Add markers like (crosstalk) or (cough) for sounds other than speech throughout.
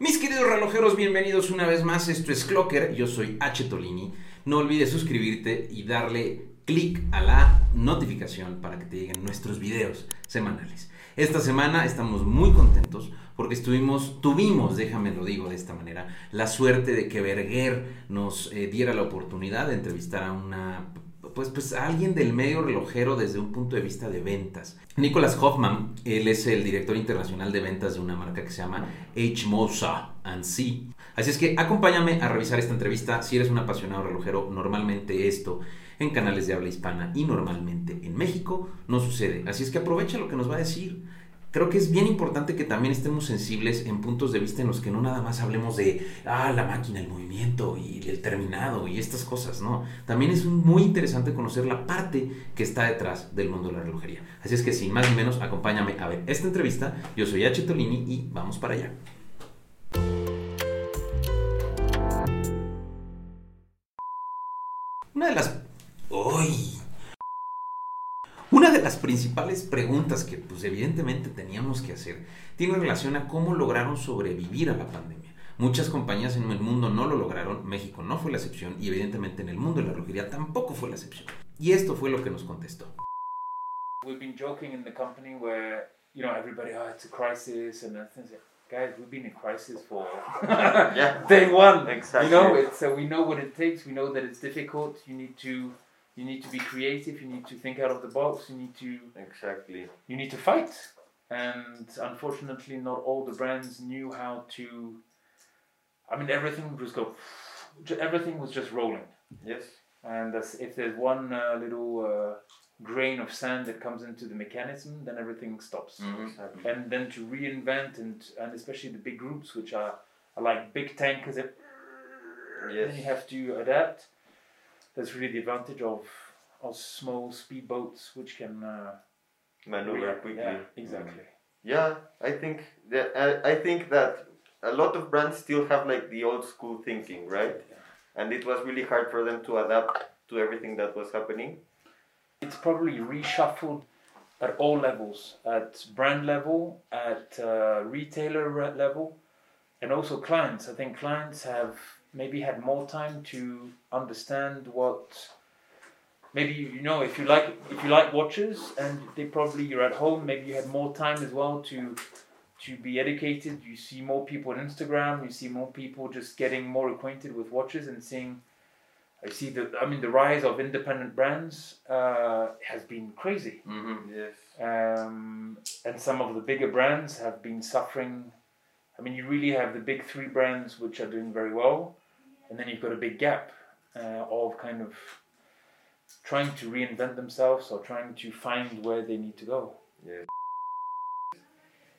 Mis queridos relojeros, bienvenidos una vez más. Esto es Clocker. Yo soy H. Tolini. No olvides suscribirte y darle clic a la notificación para que te lleguen nuestros videos semanales. Esta semana estamos muy contentos porque estuvimos, tuvimos, déjame lo digo de esta manera, la suerte de que Berger nos eh, diera la oportunidad de entrevistar a una pues, pues alguien del medio relojero desde un punto de vista de ventas. Nicholas Hoffman, él es el director internacional de ventas de una marca que se llama H. Mosa C. Así es que acompáñame a revisar esta entrevista. Si eres un apasionado relojero, normalmente esto en canales de habla hispana y normalmente en México no sucede. Así es que aprovecha lo que nos va a decir creo que es bien importante que también estemos sensibles en puntos de vista en los que no nada más hablemos de, ah, la máquina, el movimiento y el terminado y estas cosas, ¿no? También es muy interesante conocer la parte que está detrás del mundo de la relojería. Así es que sin más ni menos, acompáñame a ver esta entrevista. Yo soy H. Tolini y vamos para allá. Una de las... ¡Uy! Una de las principales preguntas que pues evidentemente teníamos que hacer tiene relación a cómo lograron sobrevivir a la pandemia. Muchas compañías en el mundo no lo lograron, México no fue la excepción y evidentemente en el mundo de la relojería tampoco fue la excepción. Y esto fue lo que nos contestó. We've been joking in the company where, you know, everybody, oh, it's a crisis and things like, guys, we've been in crisis for (laughs) yeah. (laughs) day one. Exactly. You know, it's, so we know what it takes. We know that it's difficult. You need to you need to be creative you need to think out of the box you need to exactly you need to fight and unfortunately not all the brands knew how to i mean everything was go everything was just rolling yes and if there's one uh, little uh, grain of sand that comes into the mechanism then everything stops mm-hmm. exactly. and then to reinvent and and especially the big groups which are, are like big tankers that yes. then you have to adapt that's really the advantage of of small speedboats which can uh, maneuver quickly. Yeah, exactly. Yeah, I think that I, I think that a lot of brands still have like the old school thinking, right? Yeah. And it was really hard for them to adapt to everything that was happening. It's probably reshuffled at all levels, at brand level, at uh, retailer level, and also clients. I think clients have maybe had more time to understand what maybe you know if you like if you like watches and they probably you're at home maybe you had more time as well to to be educated. You see more people on instagram. You see more people just getting more acquainted with watches and seeing i see the i mean the rise of independent brands uh, has been crazy. Mm-hmm. yes. Um, and some of the bigger brands have been suffering. I mean you really have the big three brands which are doing very well and then you've got a big gap uh, of kind of trying to reinvent themselves or trying to find where they need to go. Yeah.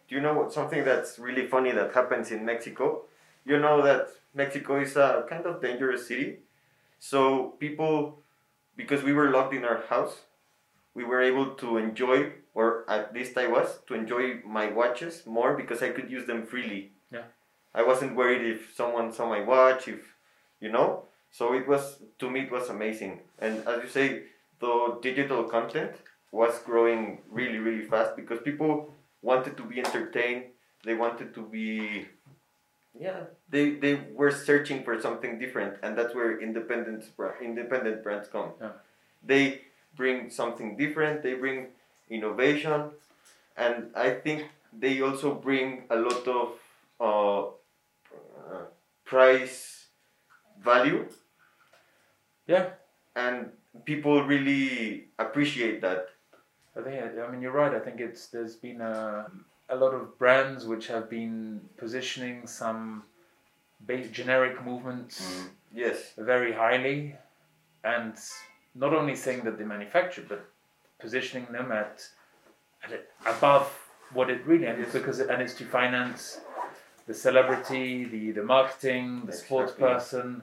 Do you know what, something that's really funny that happens in Mexico? You know that Mexico is a kind of dangerous city. So people, because we were locked in our house, we were able to enjoy, or at least I was, to enjoy my watches more because I could use them freely. Yeah. I wasn't worried if someone saw my watch, if you know. So it was to me it was amazing, and as you say, the digital content was growing really really fast because people wanted to be entertained. They wanted to be, yeah, they they were searching for something different, and that's where independent independent brands come. Yeah. They bring something different. They bring innovation, and I think they also bring a lot of uh, uh, price value. Yeah. And people really appreciate that. I think I mean you're right. I think it's there's been a a lot of brands which have been positioning some base generic movements mm. yes very highly and not only saying that they manufacture but positioning them at, at above what it really is yes. because it, and it's to finance the celebrity, the, the marketing, the sports person.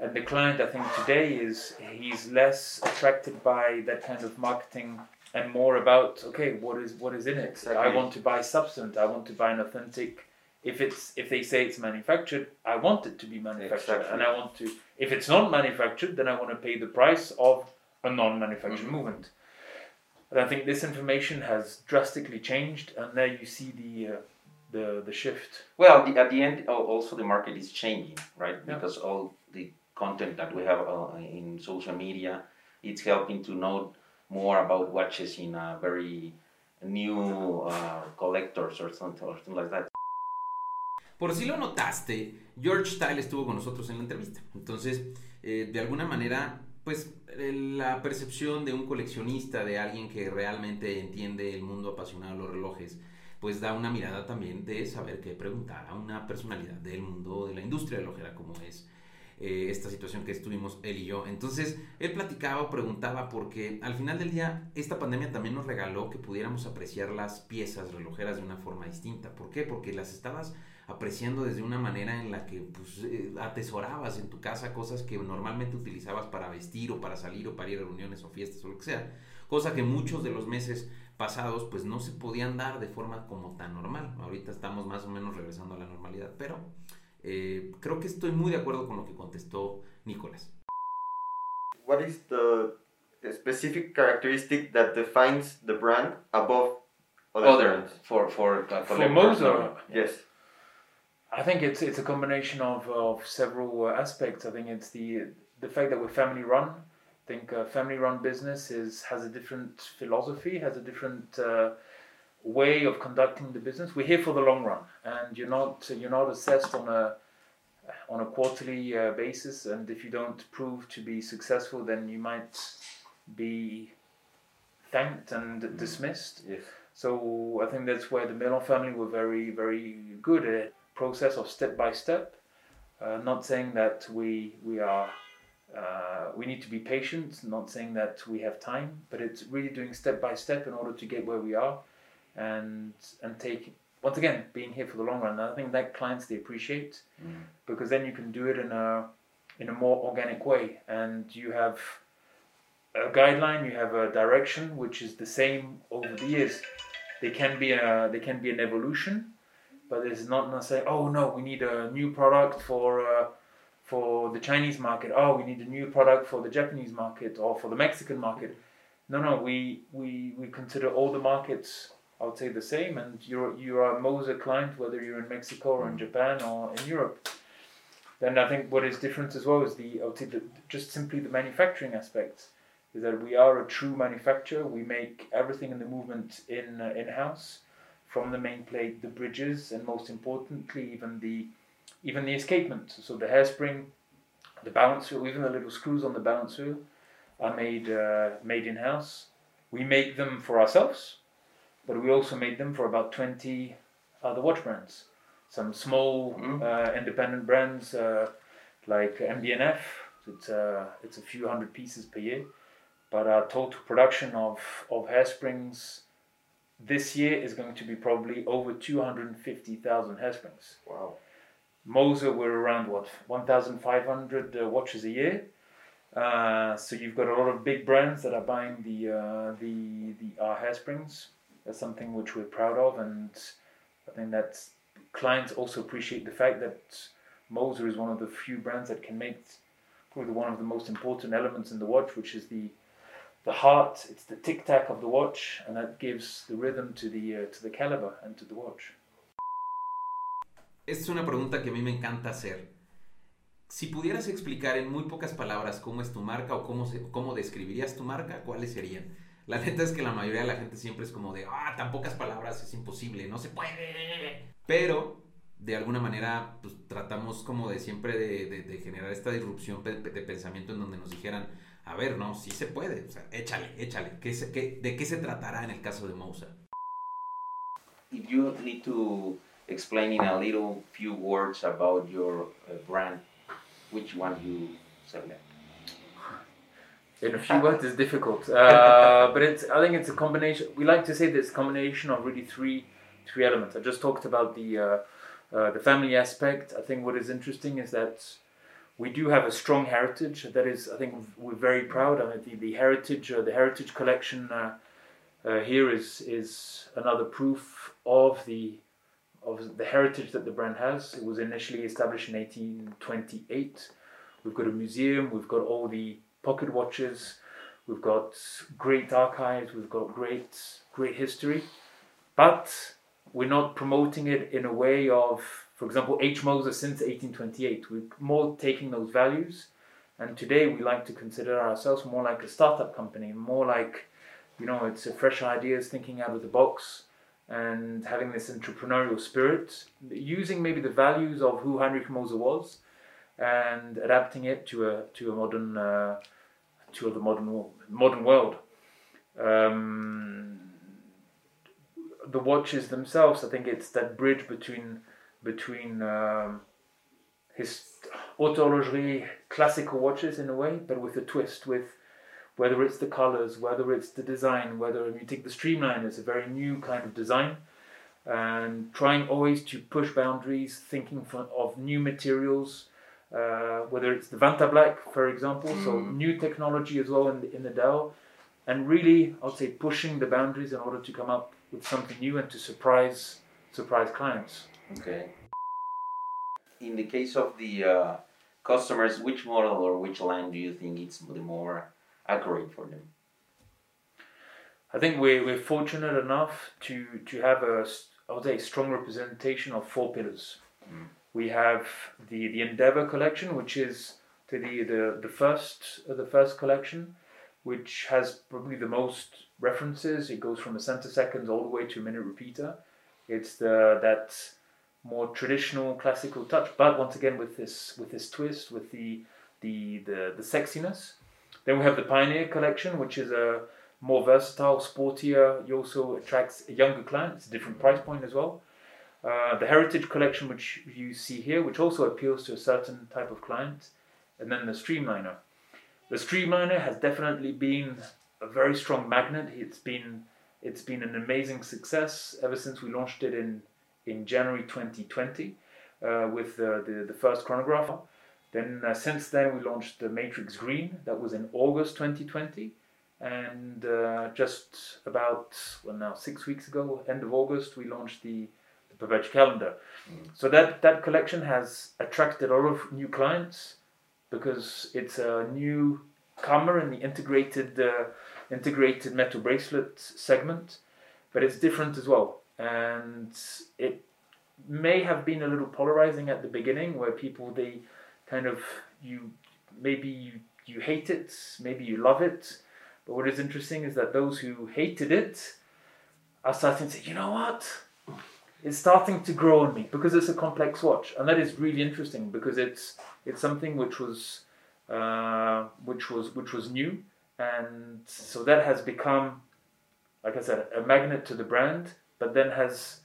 And the client, I think today is he's less attracted by that kind of marketing and more about okay, what is what is in it? Exactly. I want to buy substance. I want to buy an authentic. If it's if they say it's manufactured, I want it to be manufactured, exactly. and I want to. If it's not manufactured, then I want to pay the price of a non-manufactured mm-hmm. movement. But I think this information has drastically changed, and there you see the uh, the the shift. Well, the, at the end, al- also the market is changing, right? Yeah. Because all the content that we have uh, in social media, it's helping to know more about watches in a very new uh, collectors or something, or something like that. Por si lo notaste, George Style estuvo con nosotros en la entrevista. Entonces, eh, de alguna manera, pues eh, la percepción de un coleccionista, de alguien que realmente entiende el mundo apasionado de los relojes, pues da una mirada también de saber qué preguntar a una personalidad del mundo de la industria relojera como es eh, esta situación que estuvimos él y yo. Entonces, él platicaba preguntaba porque al final del día esta pandemia también nos regaló que pudiéramos apreciar las piezas relojeras de una forma distinta. ¿Por qué? Porque las estabas apreciando desde una manera en la que pues, eh, atesorabas en tu casa cosas que normalmente utilizabas para vestir o para salir o para ir a reuniones o fiestas o lo que sea. Cosa que muchos de los meses pasados pues no se podían dar de forma como tan normal. Ahorita estamos más o menos regresando a la normalidad, pero eh, creo que estoy muy de acuerdo con lo que contestó Nicolás. What is the specific characteristic that defines the brand above other, brands? for for uh, For Moser, Yes. I think it's it's a combination of, of several uh, aspects. I think it's the the fact that we're family run. I think uh, family run business is has a different philosophy, has a different uh, way of conducting the business. We're here for the long run, and you're not you're not assessed on a on a quarterly uh, basis. And if you don't prove to be successful, then you might be thanked and dismissed. Yes. So I think that's where the Meylan family were very, very good at process of step by step. Uh, not saying that we we are uh, we need to be patient. Not saying that we have time, but it's really doing step by step in order to get where we are, and and take once again being here for the long run. And I think that clients they appreciate because then you can do it in a in a more organic way, and you have a guideline, you have a direction which is the same over the years. They can be a they can be an evolution, but it's not not necessarily. Oh no, we need a new product for uh, for the Chinese market. Oh, we need a new product for the Japanese market or for the Mexican market. No, no, we we, we consider all the markets. I would say the same, and you're you are a Moser client whether you're in Mexico or in Japan or in Europe. Then I think what is different as well is the I would say the, just simply the manufacturing aspects is that we are a true manufacturer. We make everything in the movement in uh, in house, from the main plate, the bridges, and most importantly, even the even the escapement. So the hairspring, the balance wheel, even the little screws on the balance wheel, are made uh, made in house. We make them for ourselves, but we also made them for about twenty other watch brands. Some small Mhm. uh, independent brands uh, like MB&F. It's uh, it's a few hundred pieces per year but our total production of, of hairsprings this year is going to be probably over 250,000 hairsprings. Wow. Moser, we're around what 1,500 uh, watches a year. Uh, so you've got a lot of big brands that are buying the uh, the the our hairsprings. That's something which we're proud of, and I think that clients also appreciate the fact that Moser is one of the few brands that can make probably one of the most important elements in the watch, which is the the heart. It's the tic tac of the watch, and that gives the rhythm to the uh, to the caliber and to the watch. Esta es una pregunta que a mí me encanta hacer. Si pudieras explicar en muy pocas palabras cómo es tu marca o cómo, cómo describirías tu marca, ¿cuáles serían? La neta es que la mayoría de la gente siempre es como de, ah, tan pocas palabras, es imposible, no se puede. Pero, de alguna manera, pues tratamos como de siempre de, generar esta disrupción de, pensamiento en donde nos dijeran, a ver, no, sí se puede, o sea, échale, échale. ¿Qué se- qué- ¿De qué se tratará en el caso de Mousa? You need to explain in a little few words about your uh, brand, which one you select? In a few words, it's difficult, uh, but it's. I think it's a combination. We like to say this combination of really three, three elements. I just talked about the, uh, uh, the family aspect. I think what is interesting is that we do have a strong heritage. That is, I think we're very proud. I mean, the, the heritage, uh, the heritage collection uh, here is is another proof of the of the heritage that the brand has. It was initially established in 1828. We've got a museum. We've got all the pocket watches. We've got great archives. We've got great great history. But we're not promoting it in a way of, for example, H. Moser since 1828. We're more taking those values, and today we like to consider ourselves more like a startup company, more like, you know, it's a fresh ideas, thinking out of the box, and having this entrepreneurial spirit, using maybe the values of who Heinrich Moser was, and adapting it to a to a modern uh, to the modern wo- modern world. Um, the watches themselves, I think it's that bridge between between um, his horlogerie classical watches in a way, but with a twist with whether it's the colors, whether it's the design, whether you take the streamline it's a very new kind of design, and trying always to push boundaries, thinking for, of new materials, uh, whether it's the Vantablack, for example, so new technology as well in the, in the dial, and really, I would say, pushing the boundaries in order to come up with something new and to surprise surprise clients. Okay. In the case of the uh, customers, which model or which line do you think it's the more accurate for them? I think we're, we're fortunate enough to, to have a, I would say, strong representation of four pillars. Mm. We have the, the Endeavour collection, which is to the, the, the first uh, the first collection, which has probably the most references. It goes from a center seconds all the way to a minute repeater. It's the that more traditional classical touch, but once again with this with this twist, with the the the, the sexiness. Then we have the Pioneer collection, which is a more versatile, sportier. It also attracts a younger client. It's a different price point as well. Uh, the Heritage collection, which you see here, which also appeals to a certain type of client, and then the Streamliner. The Streamliner has definitely been a very strong magnet. It's been it's been an amazing success ever since we launched it in in January 2020 uh, with the, the the first chronograph. Then uh, since then we launched the Matrix Green. That was in August 2020 and uh, just about well now six weeks ago, end of August, we launched the, the calendar. So that that collection has attracted a lot of new clients because it's a new comer in the integrated uh, integrated metal bracelet segment, but it's different as well, and it may have been a little polarizing at the beginning, where people they kind of you maybe you you hate it, maybe you love it. But what is interesting is that those who hated it are starting to say, you know what? It's starting to grow on me because it's a complex watch, and that is really interesting because it's it's something which was uh, which was which was new, and so that has become, like I said, a magnet to the brand, but then has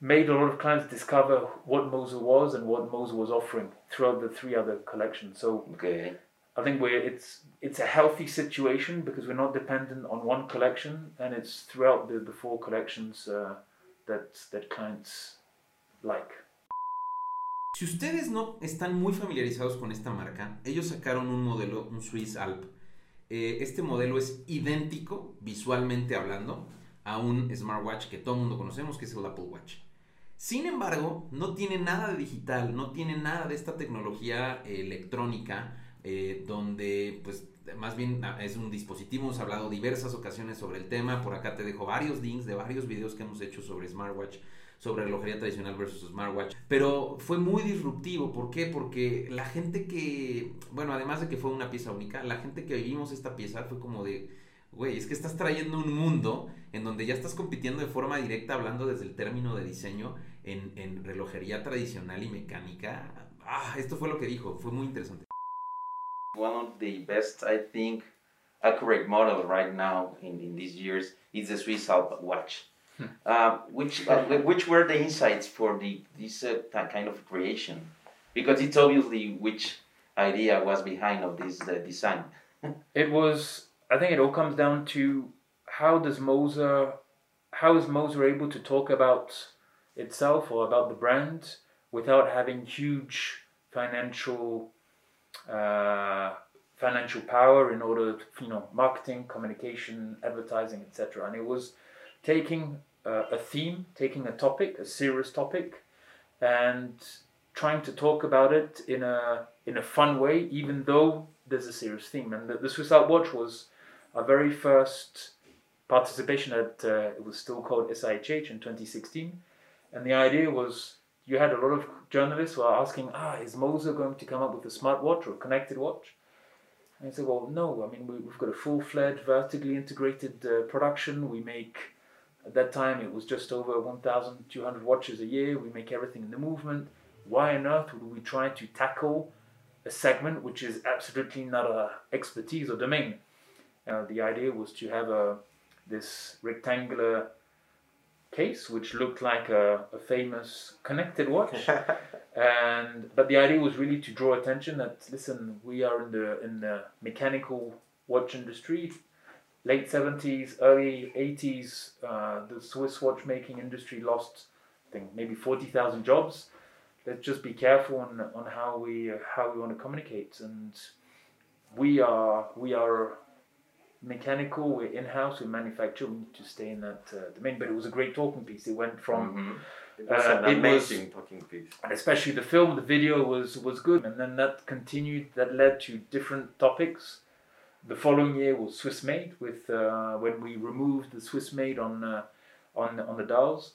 made a lot of clients discover what Moser was and what Moser was offering throughout the three other collections. So Okay. I think we're it's it's a healthy situation because we're not dependent on one collection, and it's throughout the, the four collections uh, that that clients like. Si ustedes no están muy familiarizados con esta marca, ellos sacaron un modelo, un Swiss Alp. Eh, este modelo es idéntico, visualmente hablando, a un smartwatch que todo el mundo conocemos, que es el Apple Watch. Sin embargo, no tiene nada de digital, no tiene nada de esta tecnología eh, electrónica, eh, donde pues más bien ah, es un dispositivo, hemos hablado diversas ocasiones sobre el tema, por acá te dejo varios links de varios videos que hemos hecho sobre smartwatch, sobre relojería tradicional versus smartwatch, pero fue muy disruptivo, ¿por qué? Porque la gente que, bueno, además de que fue una pieza única, la gente que vivimos esta pieza fue como de, güey, es que estás trayendo un mundo en donde ya estás compitiendo de forma directa, hablando desde el término de diseño, en, en relojería tradicional y mecánica. Ah, esto fue lo que dijo, fue muy interesante. One of the best, I think, accurate model right now in, in these years is the Swiss Alp watch. Uh, which uh, which were the insights for the this uh, kind of creation? Because it's obviously which idea was behind of this uh, design. (laughs) It was I think it all comes down to how does Moser how is Moser able to talk about itself or about the brand without having huge financial uh, financial power in order to, you know marketing communication advertising etc and it was taking uh, a theme taking a topic a serious topic and trying to talk about it in a in a fun way even though there's a serious theme. And the, the Swiss Alp watch was our very first participation at uh, it was still called SIHH in 2016, and the idea was you had a lot of journalists who are asking, ah, is Moser going to come up with a smartwatch or a connected watch? And I said, well, no. I mean, we, have got a full-fledged, vertically integrated uh, production. We make at that time it was just over 1,200 watches a year. We make everything in the movement. Why on earth would we try to tackle a segment which is absolutely not our expertise or domain? Uh, the idea was to have a this rectangular case which looked like a, a famous connected watch. (laughs) And but the idea was really to draw attention that listen we are in the in the mechanical watch industry. Late 70s early 80s uh, the swiss watchmaking industry lost i think maybe 40000 jobs. Let's just be careful on, on how we uh, how we want to communicate. And we are we are mechanical, we're in house, we manufacture, we need to stay in that uh, domain. But it was a great talking piece. It went from. Mm-hmm. It was uh, an amazing was, talking piece. Especially the film, the video was, was good. And then that continued, that led to different topics. The following year was Swiss made, with uh, when we removed the Swiss made on, uh, on, on the dolls.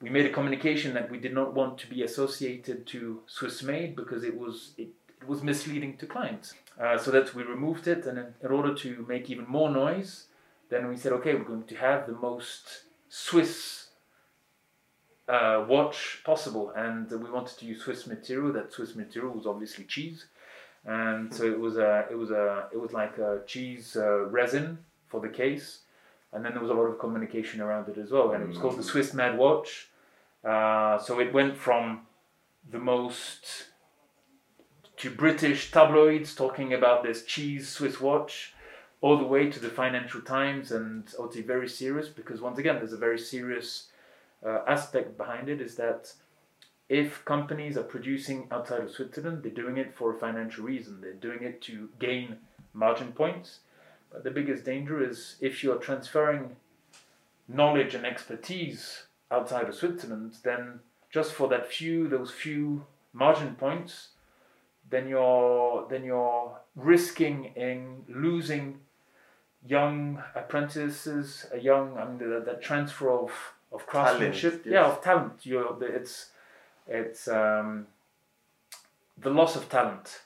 We made a communication that we did not want to be associated to Swiss made because it was it, it was misleading to clients. Uh, so that we removed it, and in, in, order to make even more noise, then we said, okay, we're going to have the most Swiss uh, watch possible, and we wanted to use Swiss material. That Swiss material was obviously cheese, and so it was a, it was a, it was like a cheese uh, resin for the case, and then there was a lot of communication around it as well, and it was called the Swiss Mad Watch. Uh, so it went from the most to British tabloids talking about this cheese Swiss watch, all the way to the Financial Times, and say very serious because once again, there's a very serious uh, aspect behind it. Is that if companies are producing outside of Switzerland, they're doing it for a financial reason. They're doing it to gain margin points. But the biggest danger is if you're transferring knowledge and expertise outside of Switzerland, then just for that few, those few margin points, then you're then you're risking in losing young apprentices, a young I mean that, that transfer of of craftsmanship, talent, yes. yeah, of talent. You're it's it's um, the loss of talent.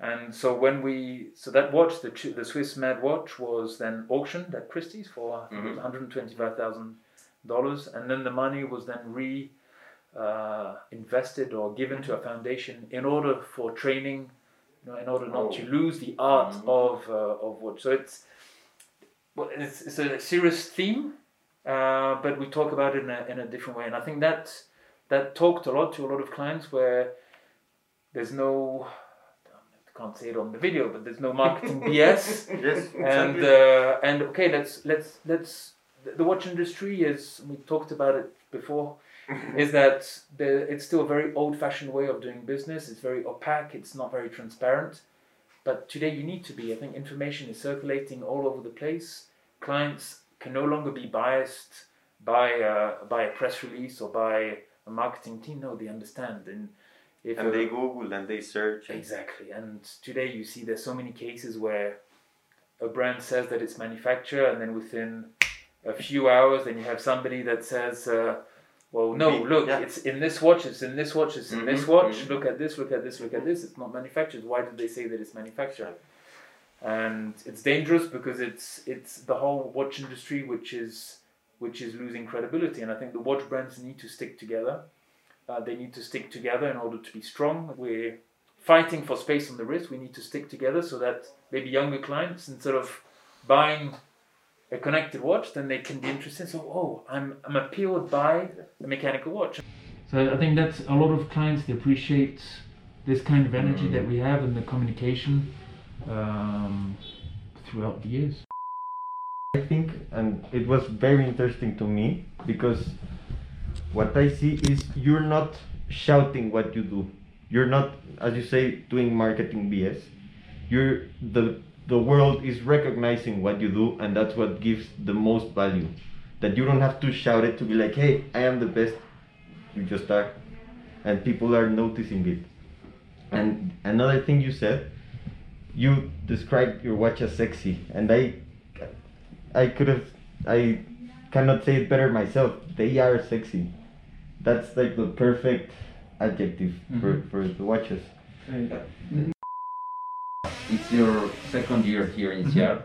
And so when we so that watch the the Swiss Mad watch was then auctioned at Christie's for mm-hmm. one hundred twenty five thousand dollars, and then the money was then re uh, invested or given to a foundation in order for training, you know, in order not oh. to lose the art mm-hmm. of uh, of wood. So it's well, it's, it's a serious theme, uh, but we talk about it in a, in a different way, and I think that that talked a lot to a lot of clients where there's no can't say it on the video, but there's no marketing (laughs) BS. yes, exactly. and uh, and okay, let's let's let's the watch industry is we talked about it before (laughs) is that the, it's still a very old-fashioned way of doing business. It's very opaque. It's not very transparent. But today you need to be. I think information is circulating all over the place. Clients can no longer be biased by uh, by a press release or by a marketing team. No, they understand and. and they Google and they search. Exactly. And today you see there's so many cases where a brand says that it's manufactured, and then within a few hours, then you have somebody that says, uh, well, no, look, yeah. it's in this watch, it's in this watch, it's in mm-hmm, this watch. Mm-hmm. Look at this, look at this, look at this. It's not manufactured. Why did they say that it's manufactured? And it's dangerous because it's it's the whole watch industry which is which is losing credibility. And I think the watch brands need to stick together. Uh, they need to stick together in order to be strong. We're fighting for space on the wrist. We need to stick together so that maybe younger clients, instead of buying a connected watch, then they can be interested. So, oh, I'm, I'm appealed by a mechanical watch. So I think that's a lot of clients, they appreciate this kind of energy mm. that we have and the communication um, throughout the years. I think, and it was very interesting to me because what I see is you're not shouting what you do. You're not, as you say, doing marketing BS. You're the the world is recognizing what you do and that's what gives the most value. That you don't have to shout it to be like hey i am the best. You just are. And people are noticing it. And another thing you said you described your watch as sexy. And i i could have I cannot say it better myself. They are sexy. That's like the perfect adjective for, mm-hmm. for the watches. It's your second year here in SIAR.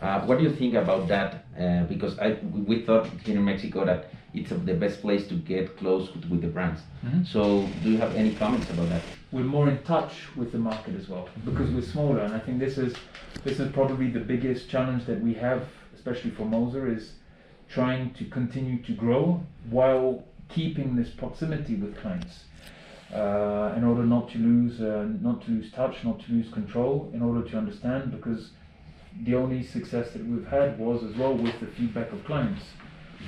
Uh, what do you think about that? Uh, because I we thought here in Mexico that it's the best place to get close with, with the brands. Mhm. So do you have any comments about that? we're more in touch with the market as well because we're smaller and I think this is this is probably the biggest challenge that we have especially for Moser is trying to continue to grow while keeping this proximity with clients uh, in order not to lose uh, not to lose touch not to lose control in order to understand because the only success that we've had was as well with the feedback of clients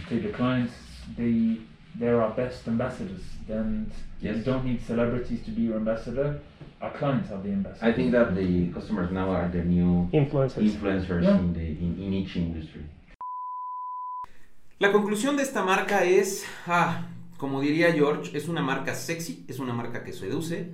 okay the clients they they're our best ambassadors and Yes. you don't need celebrities to be your ambassador. Our clients are the ambassadors. I think that the customers now are the new Influencers. influencers Yeah. in, the, in, in each industry. La conclusión de esta marca es, ah, como diría George, es una marca sexy, es una marca que seduce.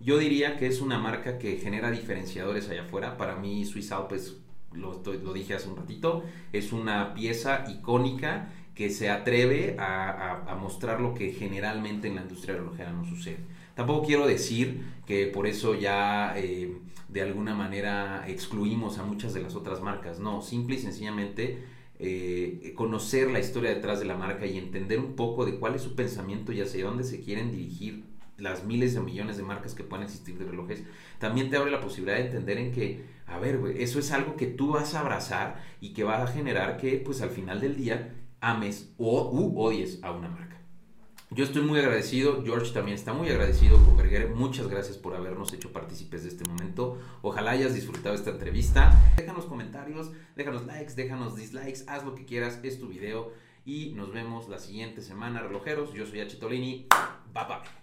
Yo diría que es una marca que genera diferenciadores allá afuera. Para mí, Swiss Alpes, lo, estoy- lo dije hace un ratito, es una pieza icónica que se atreve a mostrar lo que generalmente en la industria relojera no sucede. Tampoco quiero decir que por eso ya eh, de alguna manera excluimos a muchas de las otras marcas. No, simple y sencillamente eh, conocer la historia detrás de la marca y entender un poco de cuál es su pensamiento y hacia dónde se quieren dirigir las miles de millones de marcas que pueden existir de relojes, también te abre la posibilidad de entender en que, a ver, eso es algo que tú vas a abrazar y que va a generar que, pues al final del día, ames o u odies a una marca. Yo estoy muy agradecido, George también está muy agradecido con Berger. Muchas gracias por habernos hecho partícipes de este momento. Ojalá hayas disfrutado esta entrevista. Déjanos comentarios, déjanos likes, déjanos dislikes, haz lo que quieras, es tu video. Y nos vemos la siguiente semana, relojeros. Yo soy H. Tolini. Bye bye.